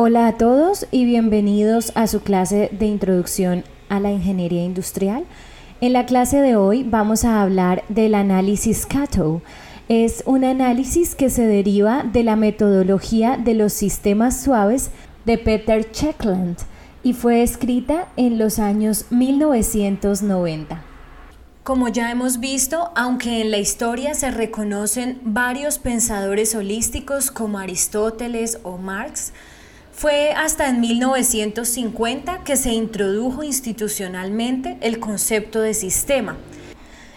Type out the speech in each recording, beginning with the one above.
Hola a todos y bienvenidos a su clase de introducción a la ingeniería industrial. En la clase de hoy vamos a hablar del análisis Cato. Es un análisis que se deriva de la metodología de los sistemas suaves de Peter Checkland y fue escrita en los años 1990. Como ya hemos visto, aunque en la historia se reconocen varios pensadores holísticos como Aristóteles o Marx, fue hasta en 1950 que se introdujo institucionalmente el concepto de sistema.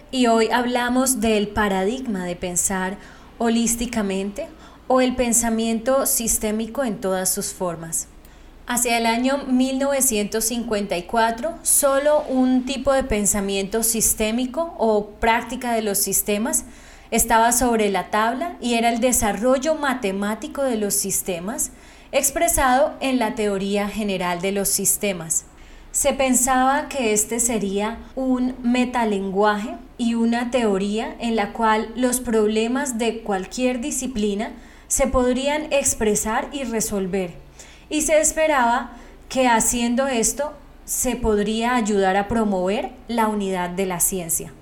Y hoy hablamos del paradigma de pensar holísticamente o el pensamiento sistémico en todas sus formas. Hacia el año 1954, solo un tipo de pensamiento sistémico o práctica de los sistemas estaba sobre la tabla y era el desarrollo matemático de los sistemas expresado en la teoría general de los sistemas. Se pensaba que este sería un metalenguaje y una teoría en la cual los problemas de cualquier disciplina se podrían expresar y resolver. Y se esperaba que haciendo esto se podría ayudar a promover la unidad de la ciencia.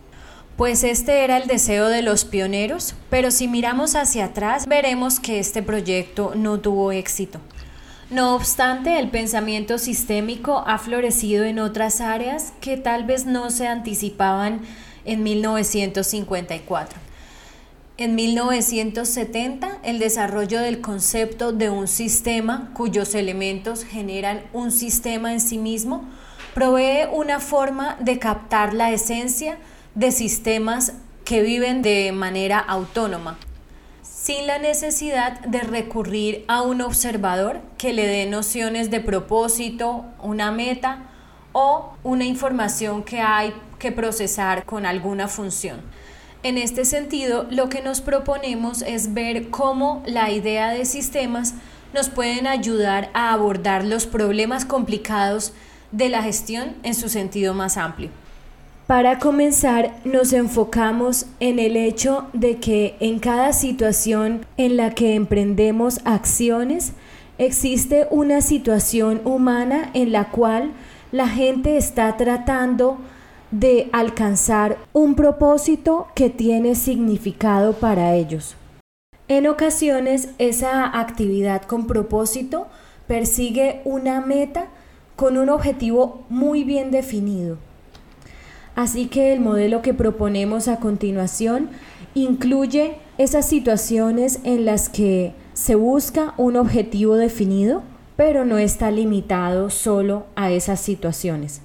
Pues este era el deseo de los pioneros, pero si miramos hacia atrás veremos que este proyecto no tuvo éxito. No obstante, el pensamiento sistémico ha florecido en otras áreas que tal vez no se anticipaban en 1954. En 1970, el desarrollo del concepto de un sistema cuyos elementos generan un sistema en sí mismo provee una forma de captar la esencia de sistemas que viven de manera autónoma, sin la necesidad de recurrir a un observador que le dé nociones de propósito, una meta o una información que hay que procesar con alguna función. En este sentido, lo que nos proponemos es ver cómo la idea de sistemas nos pueden ayudar a abordar los problemas complicados de la gestión en su sentido más amplio. Para comenzar, nos enfocamos en el hecho de que en cada situación en la que emprendemos acciones, existe una situación humana en la cual la gente está tratando de alcanzar un propósito que tiene significado para ellos. En ocasiones, esa actividad con propósito persigue una meta con un objetivo muy bien definido Así que el modelo que proponemos a continuación incluye esas situaciones en las que se busca un objetivo definido, pero no está limitado solo a esas situaciones.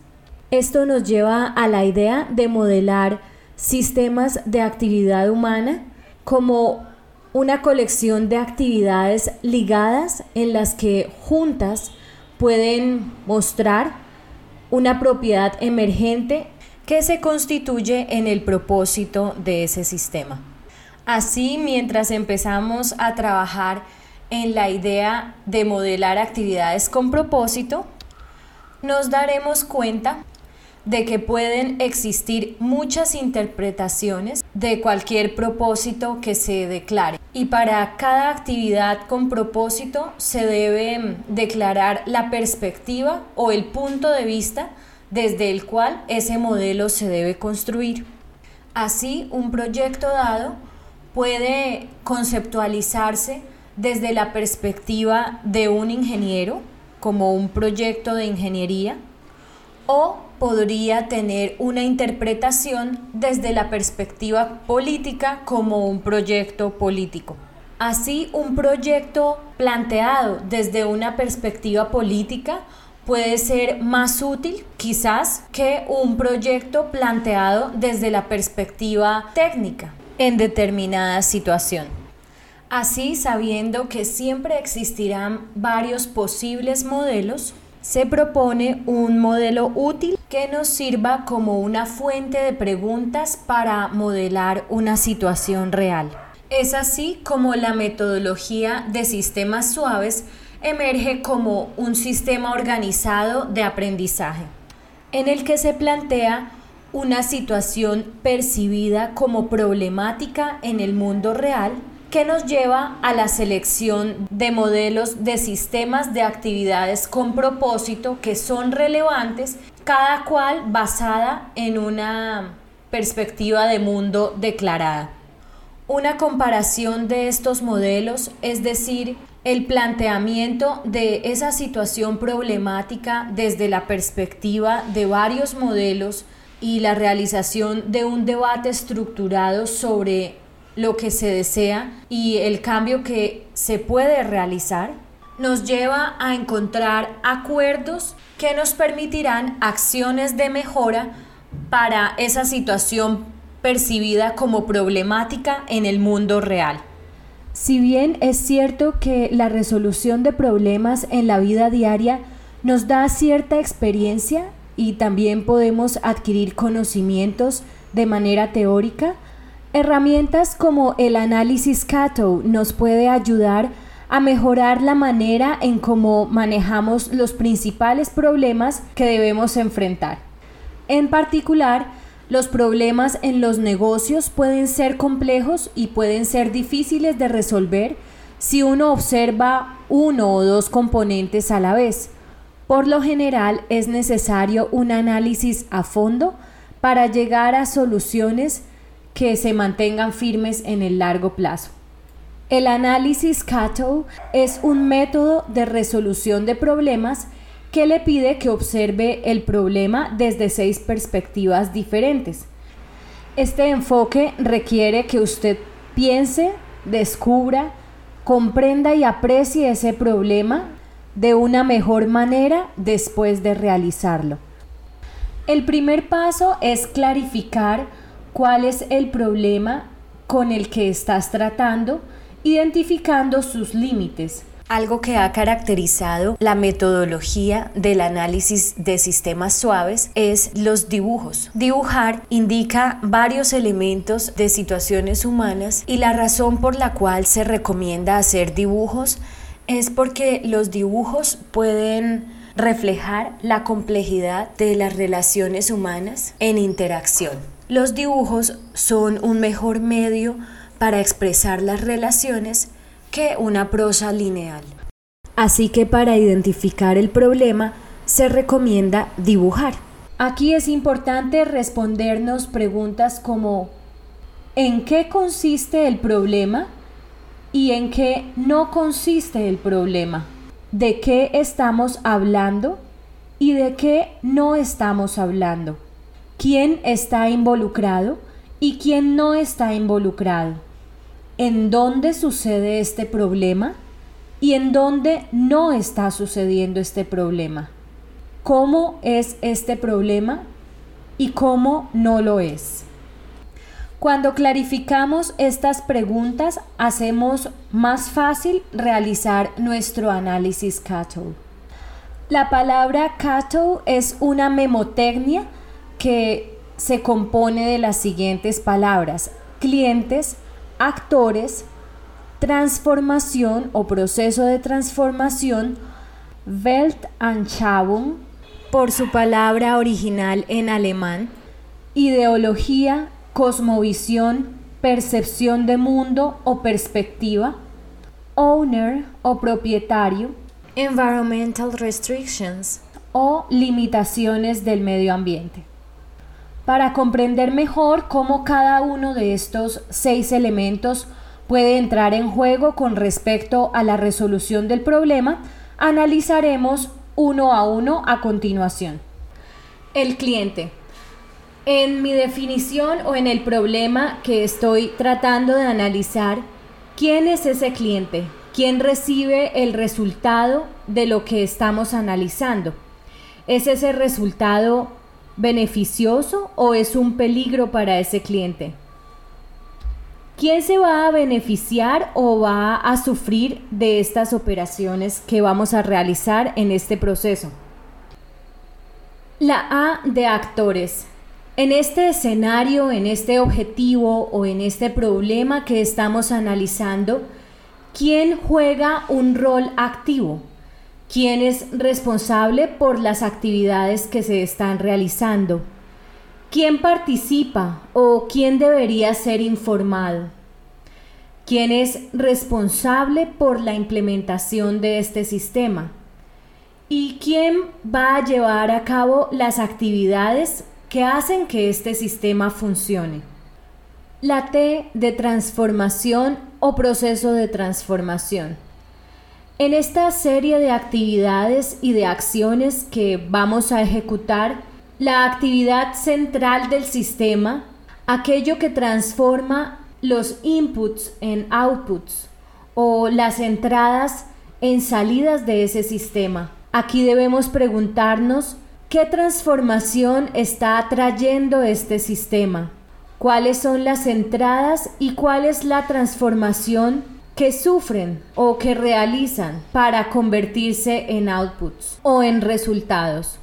Esto nos lleva a la idea de modelar sistemas de actividad humana como una colección de actividades ligadas en las que juntas pueden mostrar una propiedad emergente que se constituye en el propósito de ese sistema. Así, mientras empezamos a trabajar en la idea de modelar actividades con propósito, nos daremos cuenta de que pueden existir muchas interpretaciones de cualquier propósito que se declare. Y para cada actividad con propósito se debe declarar la perspectiva o el punto de vista desde el cual ese modelo se debe construir. Así, un proyecto dado puede conceptualizarse desde la perspectiva de un ingeniero, como un proyecto de ingeniería, o podría tener una interpretación desde la perspectiva política como un proyecto político. Así, un proyecto planteado desde una perspectiva política puede ser más útil quizás que un proyecto planteado desde la perspectiva técnica en determinada situación. Así, sabiendo que siempre existirán varios posibles modelos, se propone un modelo útil que nos sirva como una fuente de preguntas para modelar una situación real. Es así como la metodología de sistemas suaves emerge como un sistema organizado de aprendizaje, en el que se plantea una situación percibida como problemática en el mundo real que nos lleva a la selección de modelos de sistemas de actividades con propósito que son relevantes, cada cual basada en una perspectiva de mundo declarada. Una comparación de estos modelos, es decir, el planteamiento de esa situación problemática desde la perspectiva de varios modelos y la realización de un debate estructurado sobre lo que se desea y el cambio que se puede realizar, nos lleva a encontrar acuerdos que nos permitirán acciones de mejora para esa situación percibida como problemática en el mundo real. Si bien es cierto que la resolución de problemas en la vida diaria nos da cierta experiencia y también podemos adquirir conocimientos de manera teórica, herramientas como el análisis Cato nos puede ayudar a mejorar la manera en cómo manejamos los principales problemas que debemos enfrentar. En particular, los problemas en los negocios pueden ser complejos y pueden ser difíciles de resolver si uno observa uno o dos componentes a la vez. Por lo general es necesario un análisis a fondo para llegar a soluciones que se mantengan firmes en el largo plazo. El análisis Cato es un método de resolución de problemas que le pide que observe el problema desde seis perspectivas diferentes. Este enfoque requiere que usted piense, descubra, comprenda y aprecie ese problema de una mejor manera después de realizarlo. El primer paso es clarificar cuál es el problema con el que estás tratando, identificando sus límites algo que ha caracterizado la metodología del análisis de sistemas suaves es los dibujos. Dibujar indica varios elementos de situaciones humanas y la razón por la cual se recomienda hacer dibujos es porque los dibujos pueden reflejar la complejidad de las relaciones humanas en interacción. Los dibujos son un mejor medio para expresar las relaciones que una prosa lineal. Así que para identificar el problema se recomienda dibujar. Aquí es importante respondernos preguntas como ¿en qué consiste el problema? ¿Y en qué no consiste el problema? ¿De qué estamos hablando? ¿Y de qué no estamos hablando? ¿Quién está involucrado? ¿Y quién no está involucrado? En dónde sucede este problema y en dónde no está sucediendo este problema. ¿Cómo es este problema y cómo no lo es? Cuando clarificamos estas preguntas, hacemos más fácil realizar nuestro análisis CATO. La palabra CATO es una memotecnia que se compone de las siguientes palabras: clientes, actores, transformación o proceso de transformación, Weltanschauung, por su palabra original en alemán, ideología, cosmovisión, percepción de mundo o perspectiva, owner o propietario, environmental restrictions. o limitaciones del medio ambiente para comprender mejor cómo cada uno de estos seis elementos puede entrar en juego con respecto a la resolución del problema, analizaremos uno a uno a continuación. El cliente. En mi definición o en el problema que estoy tratando de analizar, ¿quién es ese cliente? ¿Quién recibe el resultado de lo que estamos analizando? ¿Es ese resultado beneficioso o es un peligro para ese cliente? ¿Quién se va a beneficiar o va a sufrir de estas operaciones que vamos a realizar en este proceso? La A de actores. En este escenario, en este objetivo o en este problema que estamos analizando, ¿quién juega un rol activo? Quién es responsable por las actividades que se están realizando, quién participa o quién debería ser informado, ¿Quién es responsable por la implementación de este sistema? ¿Y quién va a llevar a cabo las actividades que hacen que este sistema funcione? La T de transformación o proceso de transformación. En esta serie de actividades y de acciones que vamos a ejecutar, la actividad central del sistema, aquello que transforma los inputs en outputs o las entradas en salidas de ese sistema. Aquí debemos preguntarnos qué transformación está trayendo este sistema, cuáles son las entradas y cuál es la transformación que sufren o que realizan para convertirse en outputs o en resultados.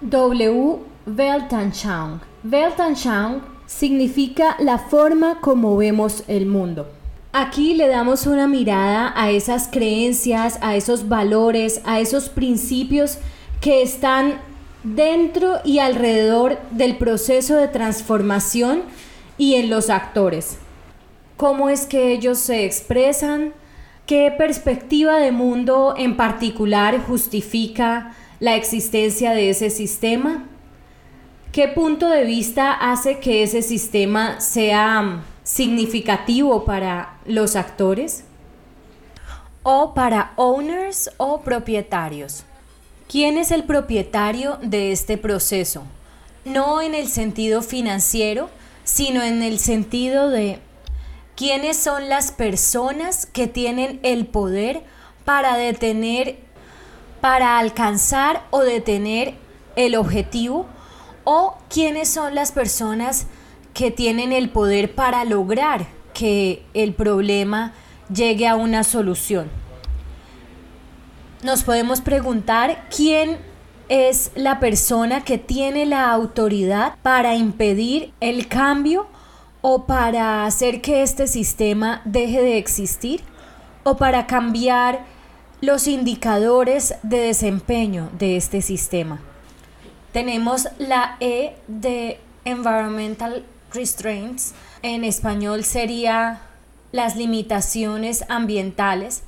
W. Weltanschauung. Weltanschauung significa la forma como vemos el mundo. Aquí le damos una mirada a esas creencias, a esos valores, a esos principios que están dentro y alrededor del proceso de transformación y en los actores cómo es que ellos se expresan, qué perspectiva de mundo en particular justifica la existencia de ese sistema, qué punto de vista hace que ese sistema sea significativo para los actores o para owners o propietarios. ¿Quién es el propietario de este proceso? No en el sentido financiero, sino en el sentido de quiénes son las personas que tienen el poder para detener, para alcanzar o detener el objetivo o quiénes son las personas que tienen el poder para lograr que el problema llegue a una solución. Nos podemos preguntar quién es la persona que tiene la autoridad para impedir el cambio o para hacer que este sistema deje de existir o para cambiar los indicadores de desempeño de este sistema. Tenemos la E de Environmental Restraints, en español sería las limitaciones ambientales.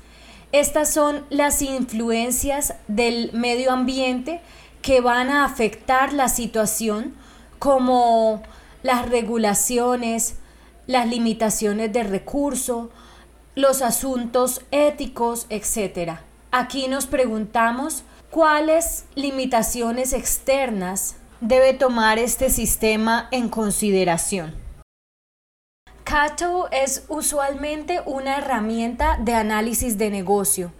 Estas son las influencias del medio ambiente que van a afectar la situación como las regulaciones, las limitaciones de recurso, los asuntos éticos, etc. Aquí nos preguntamos cuáles limitaciones externas debe tomar este sistema en consideración. Cato es usualmente una herramienta de análisis de negocio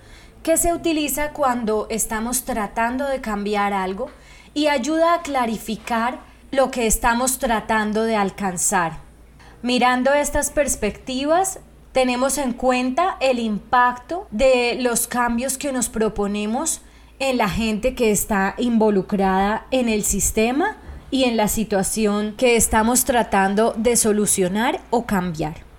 que se utiliza cuando estamos tratando de cambiar algo y ayuda a clarificar lo que estamos tratando de alcanzar. Mirando estas perspectivas, tenemos en cuenta el impacto de los cambios que nos proponemos en la gente que está involucrada en el sistema y en la situación que estamos tratando de solucionar o cambiar.